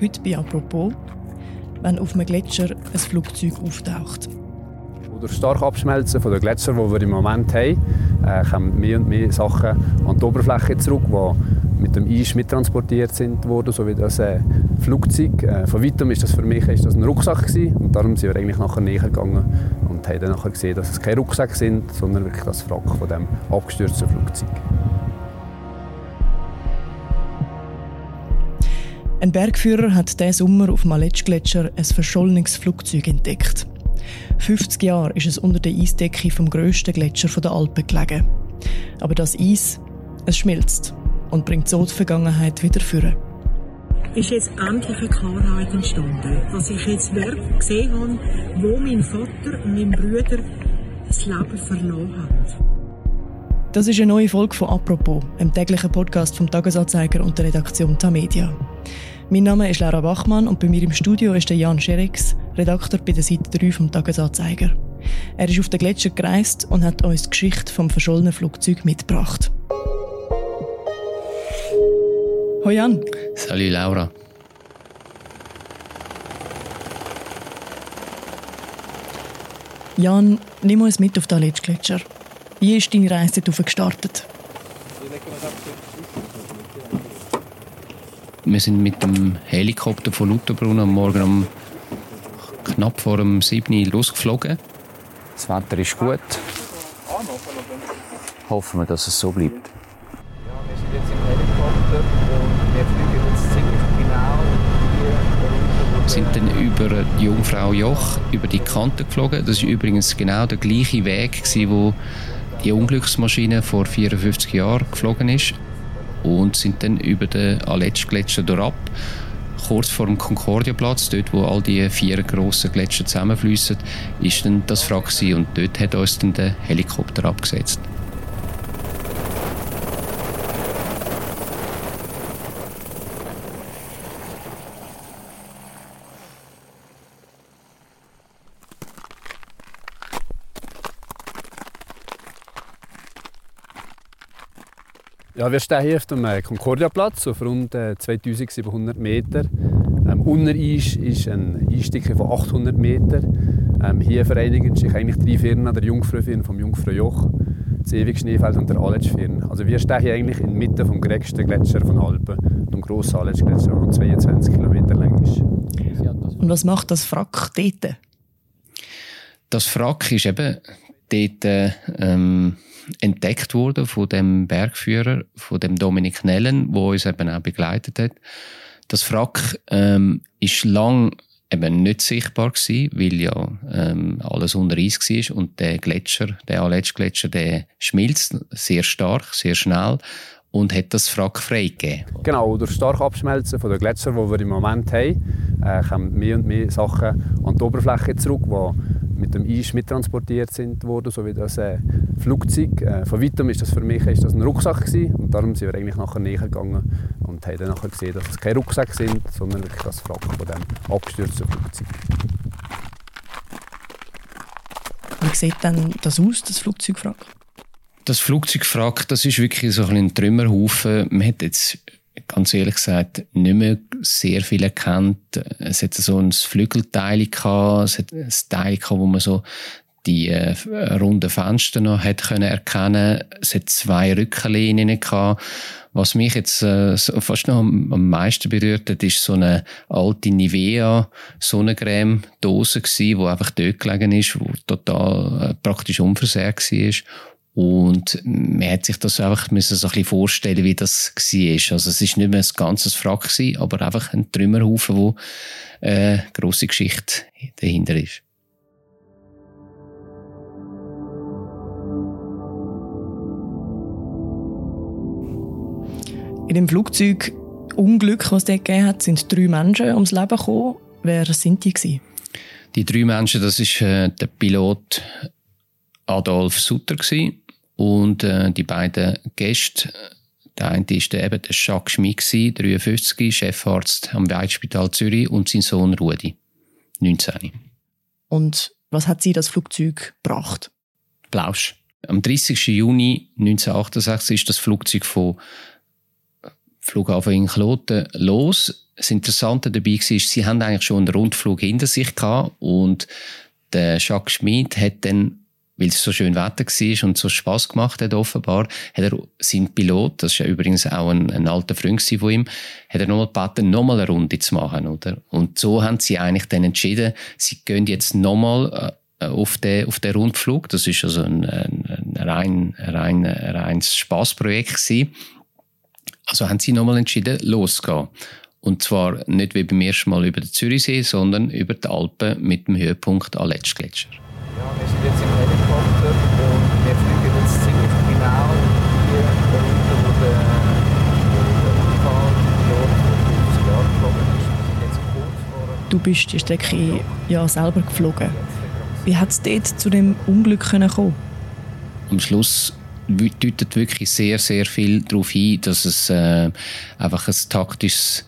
Heute bei «Apropos», wenn auf einem Gletscher ein Flugzeug auftaucht. Durch stark Abschmelzen der Gletscher, die wir im Moment haben, äh, kommen mehr und mehr Sachen an die Oberfläche zurück, die mit dem Eis mittransportiert sind worden, so wie das äh, Flugzeug. Äh, von weitem ist das für mich ist das ein Rucksack gewesen, und darum sind wir eigentlich nachher näher gegangen und haben dann nachher gesehen, dass es keine Rucksäcke sind, sondern wirklich das Wrack von dem abgestürzten Flugzeug. Ein Bergführer hat diesen Sommer auf dem Aletsch-Gletscher ein verschollenes Flugzeug entdeckt. 50 Jahre ist es unter der Eisdecke vom grössten Gletscher der Alpen gelegen. Aber das Eis, es schmilzt und bringt so die Vergangenheit wieder führen. Ist jetzt endlich eine Klarheit entstanden, dass ich jetzt Werk gesehen habe, wo mein Vater und mein Bruder das Leben verloren haben. Das ist eine neue Folge von «Apropos», einem täglichen Podcast vom Tagesanzeiger und der Redaktion Tamedia. Mein Name ist Laura Bachmann und bei mir im Studio ist der Jan Scherix, Redakteur bei der Seite 3 vom Tagesanzeiger. Er ist auf den Gletscher gereist und hat uns die Geschichte vom verschollenen Flugzeug mitgebracht. Hoi Jan. Salut Laura. Jan, nimm uns mit auf den Aletsch-Gletscher. Wie ist deine Reise darauf gestartet? Wir sind mit dem Helikopter von Lauterbrunn am Morgen um knapp vor dem 7 Uhr losgeflogen. Das Wetter ist gut. Hoffen wir, dass es so bleibt. Ja, wir sind jetzt im Helikopter und wir fliegen jetzt ziemlich genau hier. Wir sind dann über die Jungfrau Joch über die Kante geflogen. Das war übrigens genau der gleiche Weg, wo die Unglücksmaschine vor 54 Jahren geflogen ist und sind dann über den Aletsch-Gletscher durchab, kurz vor dem Concordia-Platz, dort wo all die vier grossen Gletscher zusammenfließen, ist dann das Wrack und dort hat uns dann der Helikopter abgesetzt. Ja, wir stehen hier auf dem äh, Concordia-Platz auf rund 2700 äh, Meter. Ähm, unter uns ist ein Einstieg von 800 Meter. Ähm, hier vereinigen sich eigentlich drei Firmen, der Jungfrau-Firn vom Jungfrau-Joch, das ewig Schneefeld und der Aletsch-Firn. Also wir stehen hier eigentlich in der Mitte vom größten Gletscher von Alpen, dem grossen Aletsch-Gletscher, der 22 Kilometer lang ist. Und was macht das Wrack dort? Das Wrack ist eben dort ähm, entdeckt worden von dem Bergführer, von dem Dominik Nellen, wo uns eben auch begleitet hat. Das Wrack ähm, ist lang eben nicht sichtbar gewesen, weil ja ähm, alles unter Eis war und der Gletscher, der Aletsch-Gletscher, der schmilzt sehr stark, sehr schnell und hat das Wrack freigegeben. Genau, durch stark Abschmelzen der Gletscher, die wir im Moment haben, äh, kommen mehr und mehr Sachen an die Oberfläche zurück, die mit dem Eis mittransportiert sind worden, so wie das äh, Flugzeug. Äh, von weitem ist das für mich ist das ein Rucksack gewesen, und darum sind wir eigentlich nachher näher gegangen und haben dann nachher gesehen, dass es keine Rucksäcke sind, sondern wirklich das Wrack von dem abgestürzten Flugzeug. Wie sieht denn das aus, das Flugzeugwrack? Das Flugzeugwrack, das ist wirklich so ein Trümmerhaufen. Man hat jetzt ganz ehrlich gesagt nicht mehr sehr viel erkannt. Es hat so ein Flügelteil gehabt, es hat ein Teil gehabt, wo man so die äh, runden Fenster noch hat können erkennen. Es hat zwei Rückenlinien gehabt. Was mich jetzt äh, fast noch am, am meisten berührt hat, ist so eine alte Nivea Sonnencreme Dose gsi, wo einfach dort gelegen ist, wo total äh, praktisch unversehrt war und man hat sich das einfach müssen so ein bisschen vorstellen, wie das war. Also es ist nicht mehr ein ganzes Wrack, aber einfach ein Trümmerhaufen, wo eine grosse Geschichte dahinter ist. In dem Flugzeug Unglück, was es dort gegeben hat, sind drei Menschen ums Leben gekommen. Wer sind die gewesen? Die drei Menschen, das ist äh, der Pilot Adolf Sutter gewesen, und äh, die beiden Gäste, der eine ist eben der Jacques Schmick, 53, Chefarzt am Weitspital Zürich und sein Sohn Rudi, 19. Und was hat sie das Flugzeug gebracht? Plausch. Am 30. Juni 1968 ist das Flugzeug von Flughafen in Kloten los. Das Interessante dabei war, sie haben eigentlich schon einen Rundflug hinter sich gehabt und der Jacques Schmid hat dann weil es so schön Wetter war und so Spass gemacht hat offenbar, hat er seinen Pilot, das ist ja übrigens auch ein, ein alter Freund von ihm, hat er nochmal gebeten, nochmal eine Runde zu machen, oder? Und so haben sie eigentlich dann entschieden, sie gehen jetzt nochmal äh, auf den, auf den Rundflug. Das ist also ein, ein, ein rein, rein, ein reines Spassprojekt gewesen. Also haben sie nochmal entschieden, loszugehen. Und zwar nicht wie beim ersten Mal über den Zürichsee, sondern über die Alpen mit dem Höhepunkt Aletschgletscher. Ja, wir sind jetzt im Du bist die Strecke ja selber geflogen. Wie hat es dort zu dem Unglück kommen Am Schluss deutet wirklich sehr, sehr viel darauf hin, dass es äh, einfach ein taktisches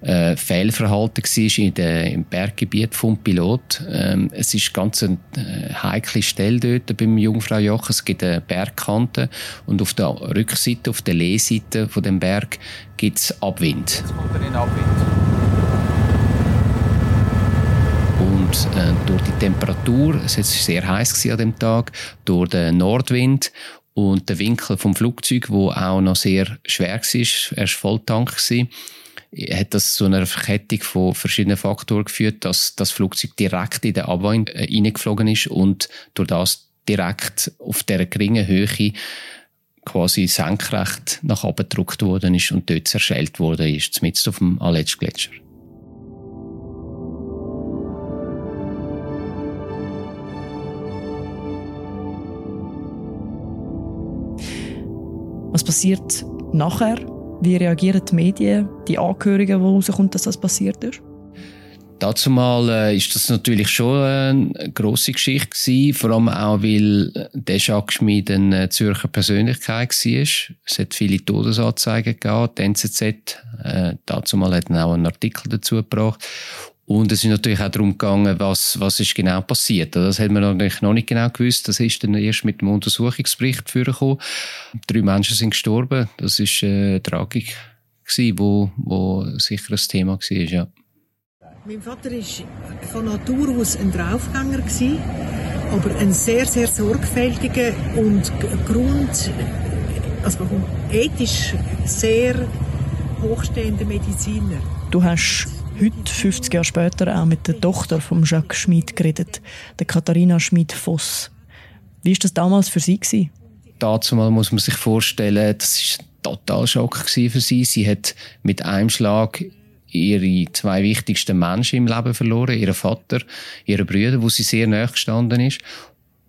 äh, Fehlverhalten war in der, im Berggebiet vom Pilot. Ähm, es ist ganz eine äh, heikle Stelle dort beim Jungfrau Joch. Es gibt eine Bergkante und auf der Rückseite, auf der Lehseite von dem Berg gibt es Abwind. Jetzt kommt er in Abwind. Und äh, durch die Temperatur, es war sehr heiß an dem Tag, durch den Nordwind und den Winkel vom Flugzeug, wo auch noch sehr schwer war, er war Volltank, hat das zu einer Verkettung von verschiedenen Faktoren geführt, dass das Flugzeug direkt in den Abwind äh, reingeflogen ist und durch das direkt auf der geringen Höhe quasi senkrecht nach oben gedrückt worden ist und dort zerschellt worden ist, mitten auf dem Aletschgletscher. Passiert nachher? Wie reagieren die Medien, die Angehörigen, die rauskommt, dass das passiert ist? Dazu mal äh, ist das natürlich schon eine grosse Geschichte gewesen, vor allem auch, weil der Jacques Schmid eine Zürcher Persönlichkeit war. Es hat viele Todesanzeigen gegeben, die NZZ, äh, dazu mal hat auch einen Artikel dazu gebracht. Und es ist natürlich auch darum gegangen, was, was ist genau passiert. Das hat man natürlich noch nicht genau gewusst. Das ist dann erst mit dem Untersuchungsbericht vorgekommen. Drei Menschen sind gestorben. Das ist äh, eine Tragik gewesen, wo, wo sicher ein Thema war, ja. Mein Vater war von Natur aus ein Draufgänger, gewesen, aber ein sehr, sehr sorgfältiger und Grund, also ethisch sehr hochstehender Mediziner. Du hast heute, 50 Jahre später, auch mit der Tochter von Jacques Schmid geredet, der Katharina Schmid-Voss. Wie war das damals für sie? Gewesen? dazu muss man sich vorstellen, das ist ein total Schock für sie. Sie hat mit einem Schlag ihre zwei wichtigsten Menschen im Leben verloren, ihren Vater, ihren Brüder, wo sie sehr nahe gestanden ist,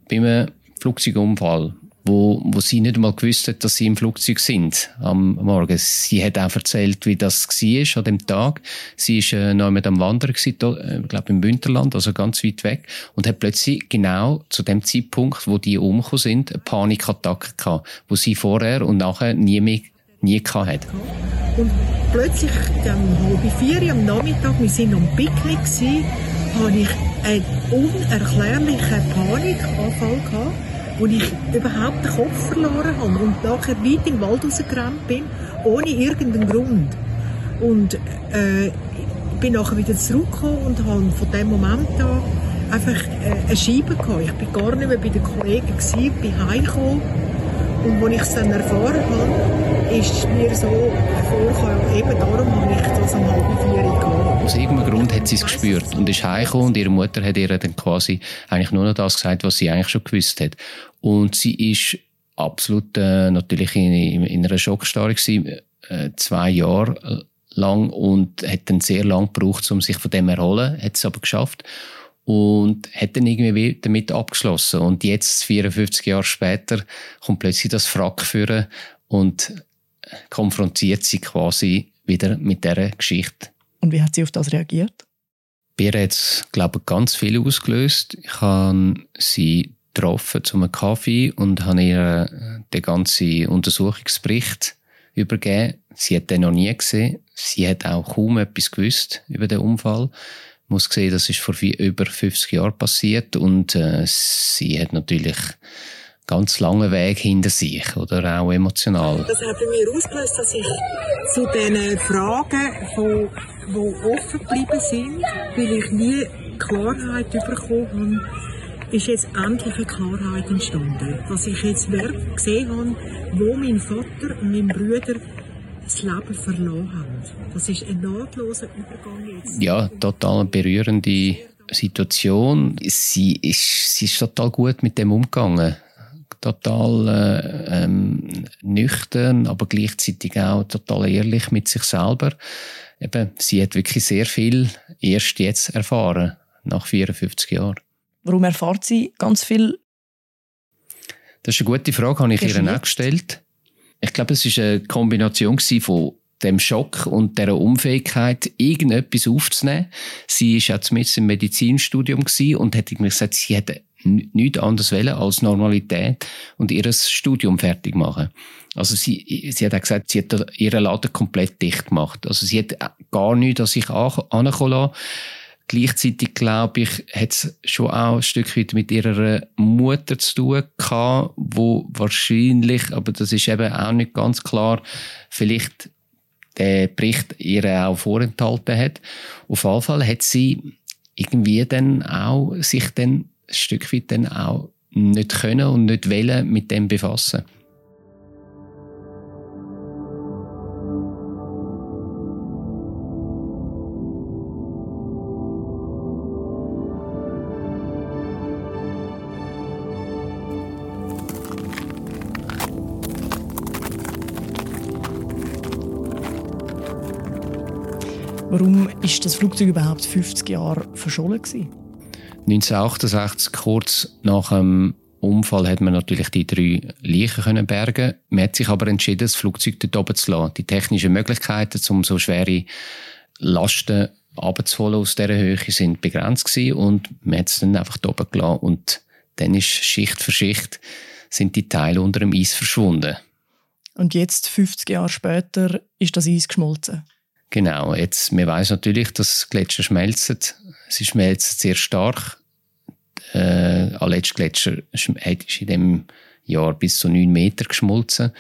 bei einem Flugzeugunfall, wo, wo sie nicht einmal gewusst hat, dass sie im Flugzeug sind am Morgen. Sie hat auch erzählt, wie das war an dem Tag. Sie ist äh, noch mit am Wandern gewesen, da, äh, glaube im Bündnerland, also ganz weit weg, und hat plötzlich genau zu dem Zeitpunkt, wo die umgekommen sind, eine Panikattacke gehabt, wo sie vorher und nachher nie mehr nie gehabt hat. Und plötzlich, um halb vier am Nachmittag, wir waren am Picknick, hatte ich einen unerklärlichen Panikanfall gehabt, wo ich überhaupt den Kopf verloren habe und nachher weit in den Wald rausgerannt bin, ohne irgendeinen Grund. Und äh, bin nachher wieder zurückgekommen und habe von dem Moment an einfach äh, eine Scheibe gehabt. Ich bin gar nicht mehr bei den Kollegen gewesen, bin heimgekommen und als ich es dann erfahren habe, ist mir so vorgekommen, eben darum habe ich das um halb vier gehabt. Aus irgendeinem Grund hat sie es gespürt und ist heimgekommen und ihre Mutter hat ihr dann quasi eigentlich nur noch das gesagt, was sie eigentlich schon gewusst hat. Und sie ist absolut äh, natürlich in, in, in einer Schockstarre gewesen, äh, zwei Jahre lang und hat dann sehr lang gebraucht, um sich von dem erholen, hat es aber geschafft und hat dann irgendwie damit abgeschlossen. Und jetzt, 54 Jahre später, kommt plötzlich das Frack führen und konfrontiert sie quasi wieder mit dieser Geschichte. Und wie hat sie auf das reagiert? Bei ihr hat es, glaube ich, ganz viel ausgelöst. Ich habe sie getroffen zu einem Kaffee und habe ihr den ganzen Untersuchungsbericht übergeben. Sie hat den noch nie gesehen. Sie hat auch kaum etwas gewusst über den Unfall. Ich muss sehen, das ist vor über 50 Jahren passiert und äh, sie hat natürlich ganz langen Weg hinter sich, oder auch emotional. Das hat bei mir ausgelöst, dass ich zu diesen Fragen, die, die offen geblieben sind, weil ich nie Klarheit bekommen habe, ist jetzt endlich eine Klarheit entstanden. Dass ich jetzt gesehen habe, wo mein Vater und mein Bruder das Leben verloren haben. Das ist ein nahtloser Übergang jetzt. Ja, total berührende Situation. Sie ist, sie ist total gut mit dem umgegangen. Total äh, ähm, nüchtern, aber gleichzeitig auch total ehrlich mit sich selber. Eben, sie hat wirklich sehr viel erst jetzt erfahren, nach 54 Jahren. Warum erfahrt sie ganz viel? Das ist eine gute Frage, habe ich ihr auch gestellt. Ich glaube, es war eine Kombination von dem Schock und der Unfähigkeit, irgendetwas aufzunehmen. Sie war auch mit im Medizinstudium und hat gesagt, sie hätte nichts anderes wollen als Normalität und ihr Studium fertig machen. Also sie, sie hat auch gesagt, sie hat ihren Laden komplett dicht gemacht. Also sie hat gar nichts an sich ankommen lassen. Gleichzeitig, glaube ich, hat es schon auch ein Stück weit mit ihrer Mutter zu tun gehabt, wo wahrscheinlich, aber das ist eben auch nicht ganz klar, vielleicht der Bericht ihr auch vorenthalten hat. Auf jeden Fall hat sie irgendwie dann auch sich dann Stück weit dann auch nicht können und nicht wollen mit dem befassen. Warum ist das Flugzeug überhaupt 50 Jahre verschollen gewesen? 1968, kurz nach dem Unfall, hat man natürlich die drei Leichen können bergen. Man hat sich aber entschieden, das Flugzeug dort oben zu lassen. Die technischen Möglichkeiten, um so schwere Lasten abzuholen aus dieser Höhe, sind begrenzt gewesen und man hat es dann einfach dort oben gelassen. Und dann ist Schicht für Schicht sind die Teile unter dem Eis verschwunden. Und jetzt, 50 Jahre später, ist das Eis geschmolzen? Genau, jetzt, man weiß natürlich, dass Gletscher schmelzen. Sie schmelzen sehr stark. Äh, Aletsch Gletscher ist in dem Jahr bis zu neun Meter geschmolzen.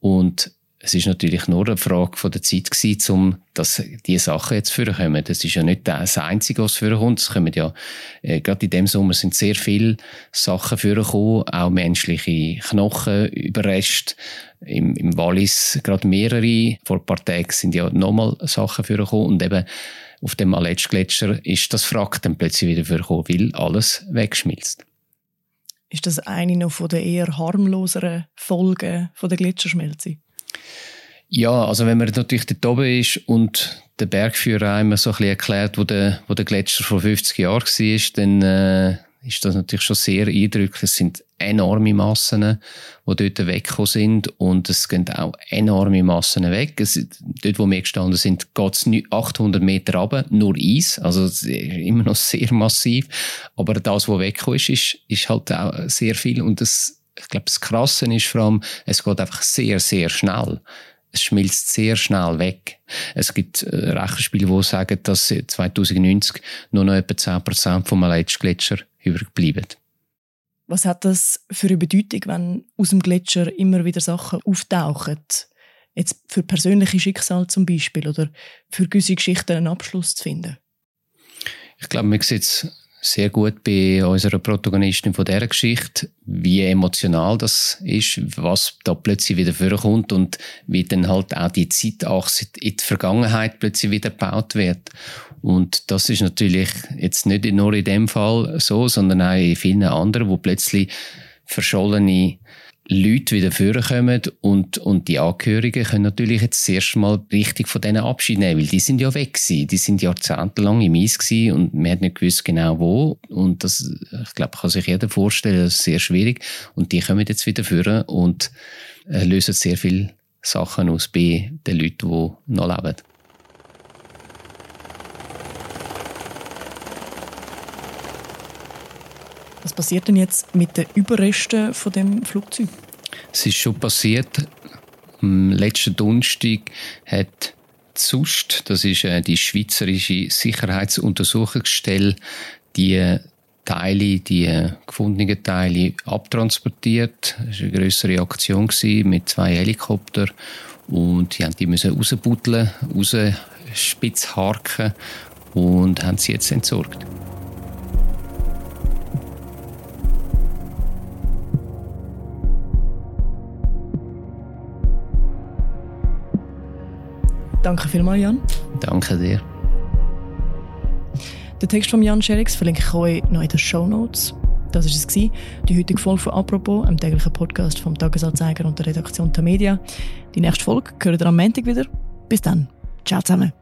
Und es ist natürlich nur eine Frage von der Zeit gewesen, um dass diese Sachen jetzt vorkommen. Das ist ja nicht das Einzige, was vorkommt. Es kommen ja, äh, gerade in dem Sommer sind sehr viele Sachen vorgekommen, auch menschliche Knochen, Überreste. Im, im Wallis gerade mehrere. Vor ein paar Tagen sind ja nochmal Sachen vorgekommen und eben auf dem Aletsch-Gletscher ist das Frack dann plötzlich wieder vorgekommen, weil alles wegschmilzt. Ist das eine noch von den eher harmloseren Folgen von der Gletscherschmelze? Ja, also wenn man natürlich dort oben ist und der Bergführer einem so ein bisschen erklärt, wo der, wo der Gletscher vor 50 Jahren war, dann äh, ist das natürlich schon sehr eindrücklich. Es sind enorme Massen, die dort weggekommen sind und es gehen auch enorme Massen weg. Es, dort, wo wir gestanden sind, geht es 800 Meter runter, nur Eis, also immer noch sehr massiv. Aber das, was weggekommen ist, ist, ist halt auch sehr viel und das, ich glaube, das Krasse ist vor allem, es geht einfach sehr, sehr schnell es schmilzt sehr schnell weg. Es gibt äh, Rechenspiele, die sagen, dass 2090 nur noch etwa 10% vom Aletsch-Gletscher überbleiben. Was hat das für eine Bedeutung, wenn aus dem Gletscher immer wieder Sachen auftauchen? Jetzt für persönliche Schicksal zum Beispiel oder für gewisse Geschichten einen Abschluss zu finden? Ich glaube, man sieht es sehr gut bei unserer Protagonistin von dieser Geschichte, wie emotional das ist, was da plötzlich wieder vorkommt und wie dann halt auch die Zeitachse in die Vergangenheit plötzlich wieder gebaut wird. Und das ist natürlich jetzt nicht nur in dem Fall so, sondern auch in vielen anderen, wo plötzlich verschollene Leute wieder vorkommen und, und die Angehörigen können natürlich jetzt das erste Mal richtig von denen Abschied nehmen, weil die sind ja weg gewesen. Die sind jahrzehntelang im Eis gewesen und man hat nicht gewusst genau wo. Und das, ich glaube, kann sich jeder vorstellen, das ist sehr schwierig. Und die kommen jetzt wieder führen und äh, lösen sehr viele Sachen aus bei den Leuten, die noch leben. Was passiert denn jetzt mit den Überresten von dem Flugzeug? Es ist schon passiert. Am letzten Donnerstag hat ZUST, das ist äh, die Schweizerische Sicherheitsuntersuchungsstelle, die Teile, die äh, gefundenen Teile abtransportiert. Das war eine grössere Aktion mit zwei Helikoptern und die haben die müssen rausbuddeln, rausspitzharken und haben sie jetzt entsorgt. Danke vielmals, Jan. Danke dir. Den Text von Jan Scherix verlinke ich euch noch in den Show Notes. Das war es, die heutige Folge von «Apropos», einem täglichen Podcast vom Tagesanzeiger und der Redaktion der Media. Die nächste Folge hören ihr am Montag wieder. Bis dann. Ciao zusammen.